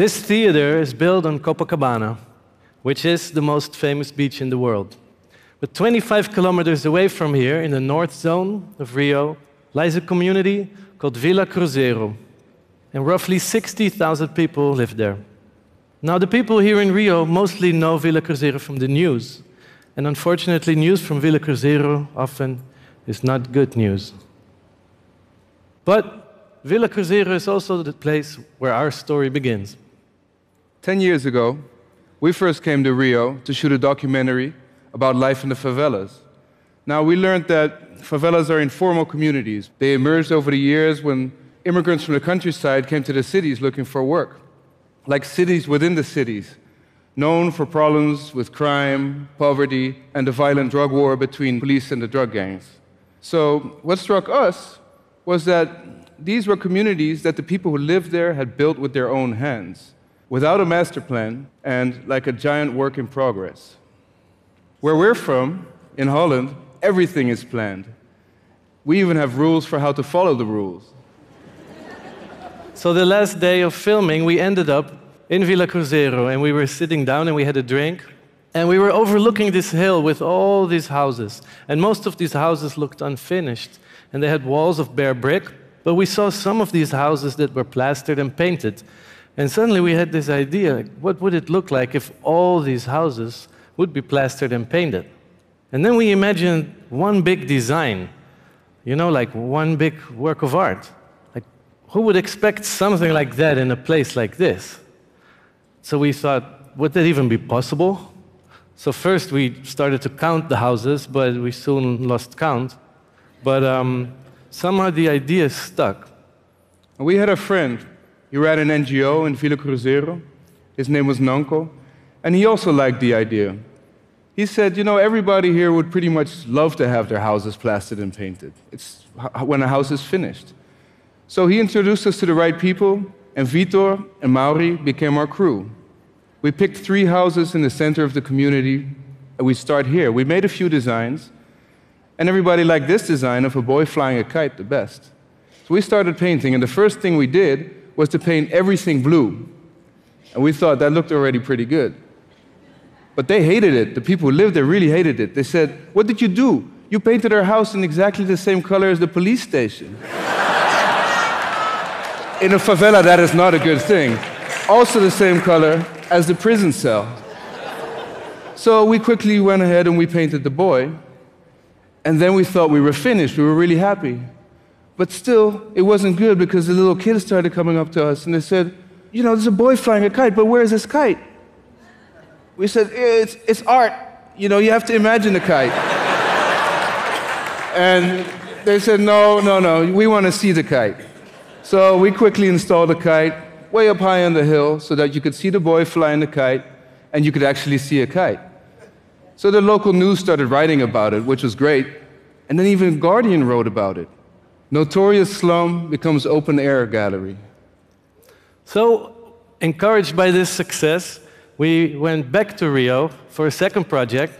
This theater is built on Copacabana, which is the most famous beach in the world. But 25 kilometers away from here, in the north zone of Rio, lies a community called Vila Cruzeiro, and roughly 60,000 people live there. Now, the people here in Rio mostly know Vila Cruzeiro from the news, and unfortunately, news from Vila Cruzeiro often is not good news. But Vila Cruzeiro is also the place where our story begins. Ten years ago, we first came to Rio to shoot a documentary about life in the favelas. Now, we learned that favelas are informal communities. They emerged over the years when immigrants from the countryside came to the cities looking for work, like cities within the cities, known for problems with crime, poverty, and the violent drug war between police and the drug gangs. So, what struck us was that these were communities that the people who lived there had built with their own hands, without a master plan and like a giant work in progress. Where we're from, in Holland, everything is planned. We even have rules for how to follow the rules. So, the last day of filming, we ended up in Vila Cruzeiro and we were sitting down and we had a drink. And we were overlooking this hill with all these houses. And most of these houses looked unfinished. And they had walls of bare brick. But we saw some of these houses that were plastered and painted. And suddenly we had this idea what would it look like if all these houses would be plastered and painted? And then we imagined one big design, you know, like one big work of art. Like, who would expect something like that in a place like this? So we thought, would that even be possible? So first we started to count the houses, but we soon lost count. But um, somehow the idea stuck. We had a friend. He ran an NGO in Vila Cruzeiro. His name was Nanko. And he also liked the idea. He said, You know, everybody here would pretty much love to have their houses plastered and painted. It's when a house is finished. So he introduced us to the right people, and Vitor and Mauri became our crew. We picked three houses in the center of the community, and we start here. We made a few designs, and everybody liked this design of a boy flying a kite the best. So we started painting, and the first thing we did was to paint everything blue. And we thought that looked already pretty good. But they hated it. The people who lived there really hated it. They said, What did you do? You painted our house in exactly the same color as the police station. in a favela, that is not a good thing. Also, the same color as the prison cell. So we quickly went ahead and we painted the boy. And then we thought we were finished. We were really happy. But still, it wasn't good because the little kids started coming up to us and they said, You know, there's a boy flying a kite, but where is this kite? We said, eh, It's, it's art. You know, you have to imagine the kite. and they said, No, no, no, we want to see the kite. So we quickly installed the kite way up high on the hill so that you could see the boy flying the kite and you could actually see a kite. So the local news started writing about it, which was great. And then even Guardian wrote about it. Notorious slum becomes open air gallery. So, encouraged by this success, we went back to Rio for a second project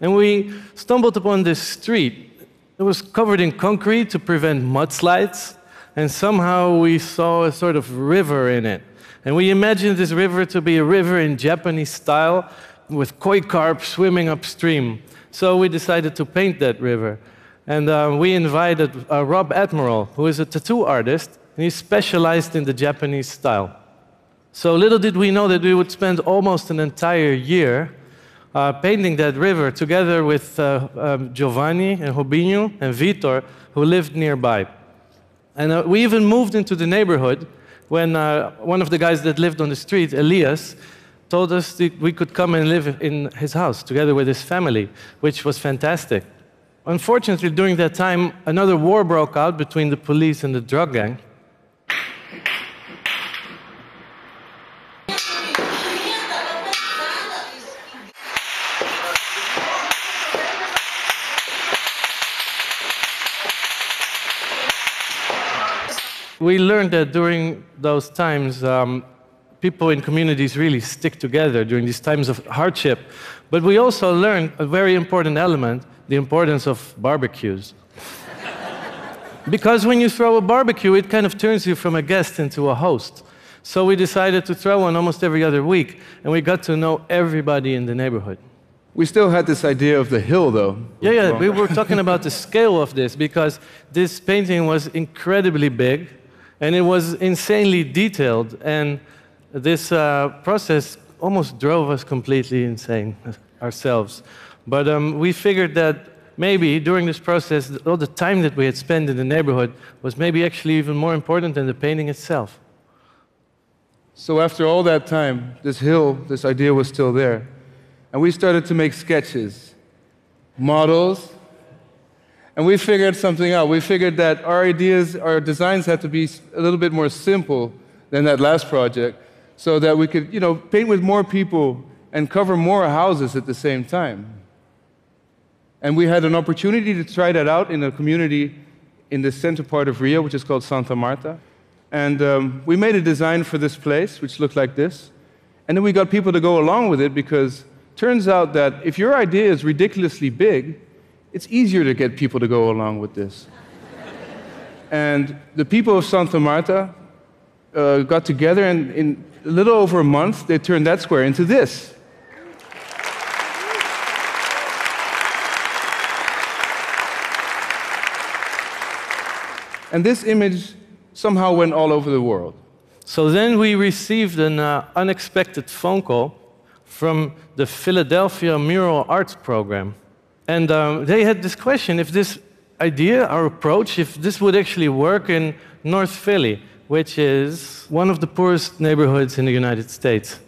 and we stumbled upon this street. It was covered in concrete to prevent mudslides and somehow we saw a sort of river in it. And we imagined this river to be a river in Japanese style with koi carp swimming upstream. So we decided to paint that river. And uh, we invited uh, Rob Admiral, who is a tattoo artist, and he specialized in the Japanese style. So little did we know that we would spend almost an entire year uh, painting that river together with uh, um, Giovanni and Robinho and Vitor, who lived nearby. And uh, we even moved into the neighborhood when uh, one of the guys that lived on the street, Elias, told us that we could come and live in his house together with his family, which was fantastic. Unfortunately, during that time, another war broke out between the police and the drug gang. we learned that during those times, um, people in communities really stick together during these times of hardship. But we also learned a very important element the importance of barbecues. because when you throw a barbecue, it kind of turns you from a guest into a host. So we decided to throw one almost every other week, and we got to know everybody in the neighborhood. We still had this idea of the hill, though. Yeah, yeah, we were talking about the scale of this because this painting was incredibly big and it was insanely detailed. And this uh, process almost drove us completely insane ourselves. But um, we figured that maybe during this process, all the time that we had spent in the neighborhood was maybe actually even more important than the painting itself. So after all that time, this hill, this idea was still there. And we started to make sketches, models, and we figured something out. We figured that our ideas, our designs had to be a little bit more simple than that last project so that we could, you know, paint with more people and cover more houses at the same time. And we had an opportunity to try that out in a community in the center part of Rio, which is called Santa Marta. And um, we made a design for this place, which looked like this. And then we got people to go along with it because Turns out that if your idea is ridiculously big, it's easier to get people to go along with this. and the people of Santa Marta uh, got together, and in a little over a month, they turned that square into this. And this image somehow went all over the world. So then we received an uh, unexpected phone call from the Philadelphia Mural Arts Program. And um, they had this question if this idea, our approach, if this would actually work in North Philly, which is one of the poorest neighborhoods in the United States.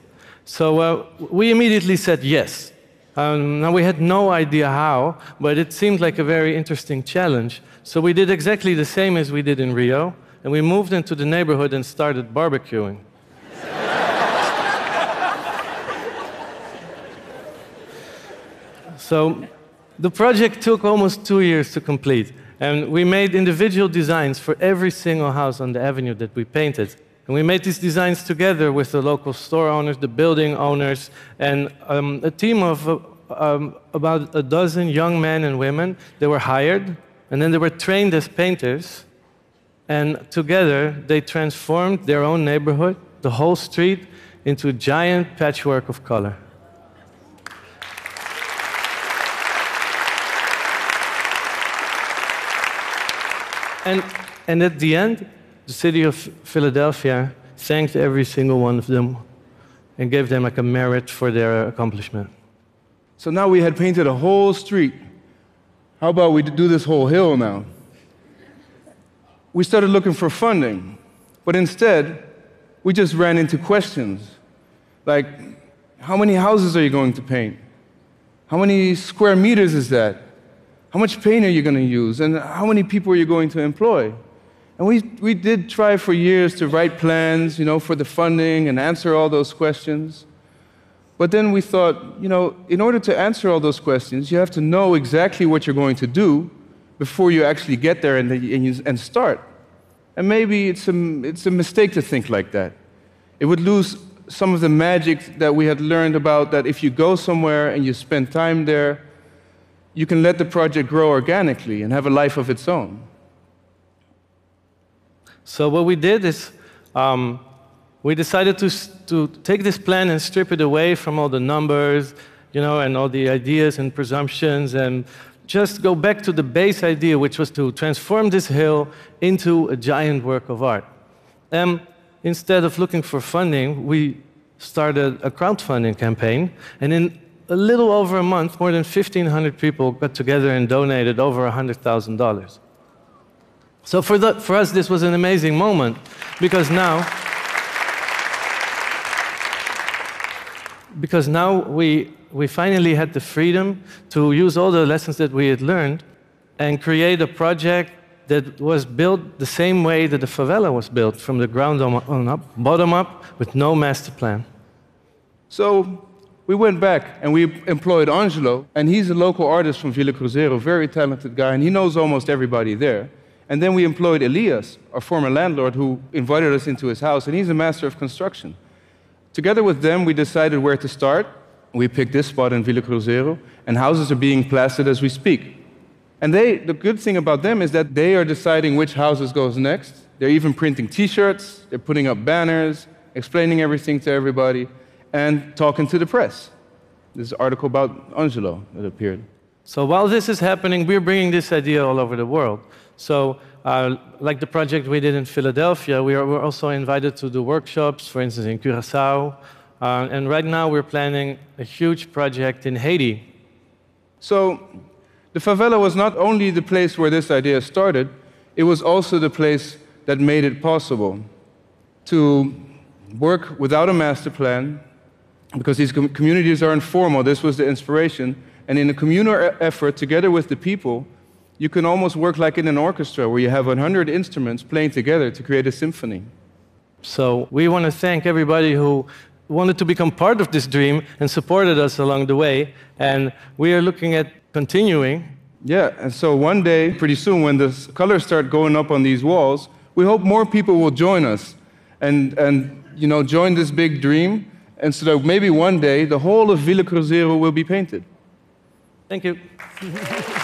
So uh, we immediately said yes. Um, now, we had no idea how, but it seemed like a very interesting challenge. So we did exactly the same as we did in Rio, and we moved into the neighborhood and started barbecuing. So the project took almost two years to complete. And we made individual designs for every single house on the avenue that we painted. And we made these designs together with the local store owners, the building owners, and um, a team of uh, um, about a dozen young men and women. They were hired, and then they were trained as painters. And together, they transformed their own neighborhood, the whole street, into a giant patchwork of color. And, and at the end, the city of Philadelphia thanked every single one of them and gave them like a merit for their accomplishment. So now we had painted a whole street. How about we do this whole hill now? We started looking for funding, but instead, we just ran into questions like how many houses are you going to paint? How many square meters is that? How much paint are you going to use? And how many people are you going to employ? And we, we did try for years to write plans, you know, for the funding and answer all those questions. But then we thought, you know, in order to answer all those questions, you have to know exactly what you're going to do before you actually get there and, and, you, and start. And maybe it's a, it's a mistake to think like that. It would lose some of the magic that we had learned about that if you go somewhere and you spend time there, you can let the project grow organically and have a life of its own. So what we did is um, we decided to, to take this plan and strip it away from all the numbers, you know, and all the ideas and presumptions, and just go back to the base idea, which was to transform this hill into a giant work of art. And instead of looking for funding, we started a crowdfunding campaign, and in a little over a month, more than 1,500 people got together and donated over $100,000. So for, the, for us, this was an amazing moment because now, because now we, we finally had the freedom to use all the lessons that we had learned and create a project that was built the same way that the favela was built, from the ground on up, bottom up, with no master plan. So we went back and we employed Angelo, and he's a local artist from Vila Cruzeiro, very talented guy, and he knows almost everybody there. And then we employed Elias, our former landlord, who invited us into his house, and he's a master of construction. Together with them, we decided where to start. We picked this spot in Vila Cruzeiro, and houses are being plastered as we speak. And they, the good thing about them is that they are deciding which houses goes next. They're even printing T-shirts. They're putting up banners explaining everything to everybody, and talking to the press. This article about Angelo that appeared. So while this is happening, we're bringing this idea all over the world. So, uh, like the project we did in Philadelphia, we are, we're also invited to do workshops, for instance, in Curacao. Uh, and right now, we're planning a huge project in Haiti. So, the favela was not only the place where this idea started, it was also the place that made it possible to work without a master plan, because these com communities are informal. This was the inspiration. And in a communal effort, together with the people, you can almost work like in an orchestra where you have 100 instruments playing together to create a symphony. So we want to thank everybody who wanted to become part of this dream and supported us along the way. And we are looking at continuing. Yeah, and so one day, pretty soon, when the colors start going up on these walls, we hope more people will join us and, and you know, join this big dream. And so that maybe one day the whole of Vila Cruzeiro will be painted. Thank you.